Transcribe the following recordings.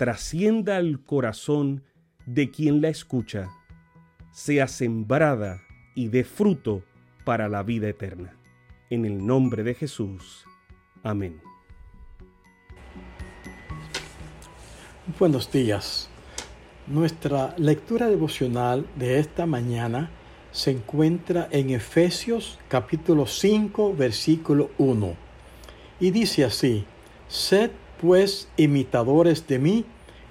trascienda al corazón de quien la escucha, sea sembrada y dé fruto para la vida eterna. En el nombre de Jesús. Amén. Buenos días. Nuestra lectura devocional de esta mañana se encuentra en Efesios capítulo 5 versículo 1 y dice así, Sed pues imitadores de mí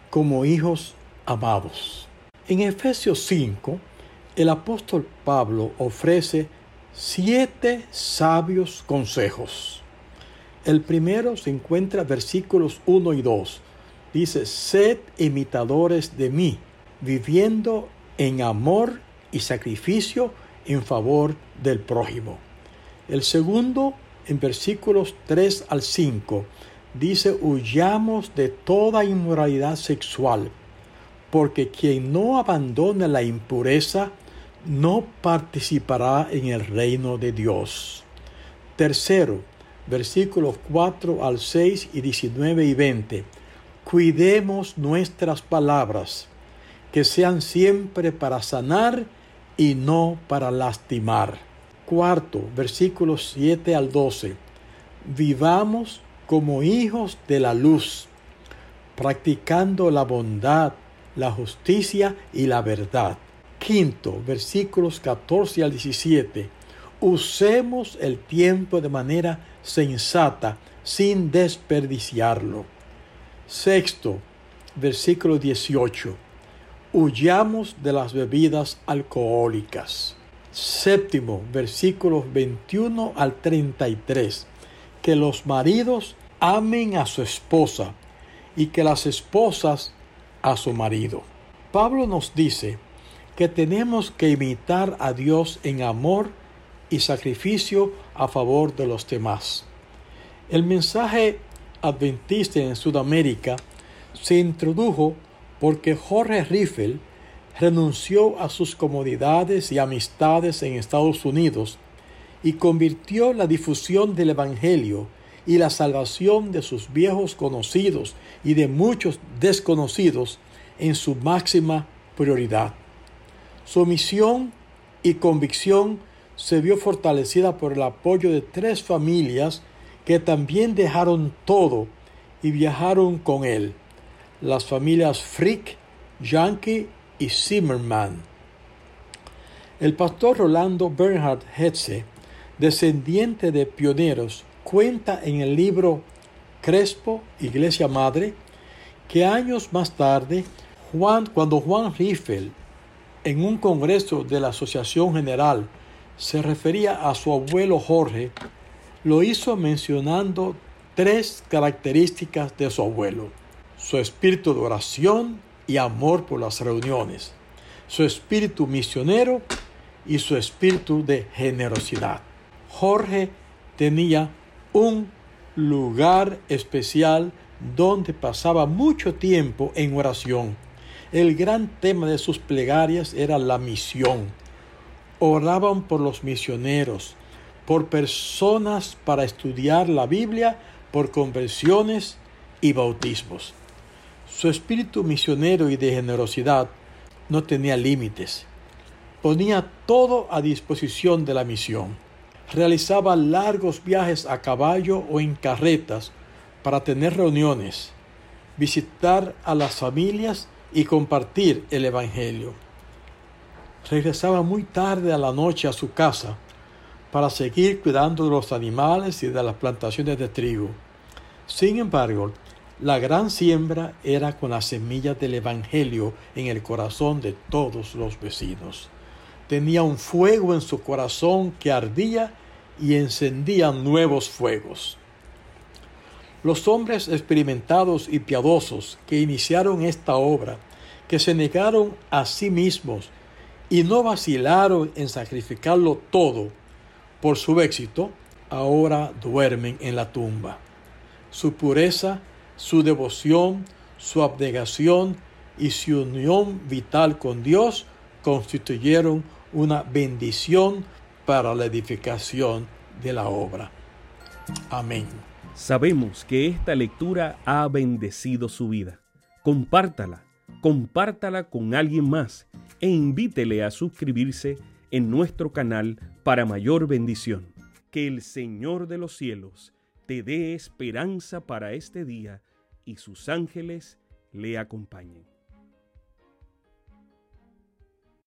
como hijos amados. En Efesios 5, el apóstol Pablo ofrece siete sabios consejos. El primero se encuentra versículos 1 y 2. Dice, sed imitadores de mí, viviendo en amor y sacrificio en favor del prójimo. El segundo, en versículos 3 al 5, dice, huyamos de toda inmoralidad sexual, porque quien no abandona la impureza no participará en el reino de Dios. Tercero, versículos 4 al 6 y 19 y 20. Cuidemos nuestras palabras, que sean siempre para sanar y no para lastimar. Cuarto, versículos 7 al 12. Vivamos como hijos de la luz, practicando la bondad, la justicia y la verdad. Quinto, versículos 14 al 17. Usemos el tiempo de manera sensata, sin desperdiciarlo. Sexto, versículo 18 huyamos de las bebidas alcohólicas. Séptimo, versículos 21 al 33. Que los maridos amen a su esposa y que las esposas a su marido. Pablo nos dice que tenemos que imitar a Dios en amor y sacrificio a favor de los demás. El mensaje adventista en Sudamérica se introdujo porque Jorge Riffel renunció a sus comodidades y amistades en Estados Unidos y convirtió la difusión del Evangelio y la salvación de sus viejos conocidos y de muchos desconocidos en su máxima prioridad. Su misión y convicción se vio fortalecida por el apoyo de tres familias que también dejaron todo y viajaron con él las familias Frick, Yankee y Zimmerman. El pastor Rolando Bernhard Hetze, descendiente de pioneros, cuenta en el libro Crespo, Iglesia Madre, que años más tarde, Juan, cuando Juan Riffel, en un congreso de la Asociación General, se refería a su abuelo Jorge, lo hizo mencionando tres características de su abuelo su espíritu de oración y amor por las reuniones, su espíritu misionero y su espíritu de generosidad. Jorge tenía un lugar especial donde pasaba mucho tiempo en oración. El gran tema de sus plegarias era la misión. Oraban por los misioneros, por personas para estudiar la Biblia, por conversiones y bautismos. Su espíritu misionero y de generosidad no tenía límites. Ponía todo a disposición de la misión. Realizaba largos viajes a caballo o en carretas para tener reuniones, visitar a las familias y compartir el Evangelio. regresaba muy tarde a la noche a su casa para seguir cuidando de los animales y de las plantaciones de trigo. Sin embargo, la gran siembra era con las semillas del Evangelio en el corazón de todos los vecinos. Tenía un fuego en su corazón que ardía y encendía nuevos fuegos. Los hombres experimentados y piadosos que iniciaron esta obra, que se negaron a sí mismos y no vacilaron en sacrificarlo todo por su éxito, ahora duermen en la tumba. Su pureza, su devoción, su abnegación y su unión vital con Dios constituyeron una bendición para la edificación de la obra. Amén. Sabemos que esta lectura ha bendecido su vida. Compártala, compártala con alguien más e invítele a suscribirse en nuestro canal para mayor bendición. Que el Señor de los cielos te dé esperanza para este día y sus ángeles le acompañen.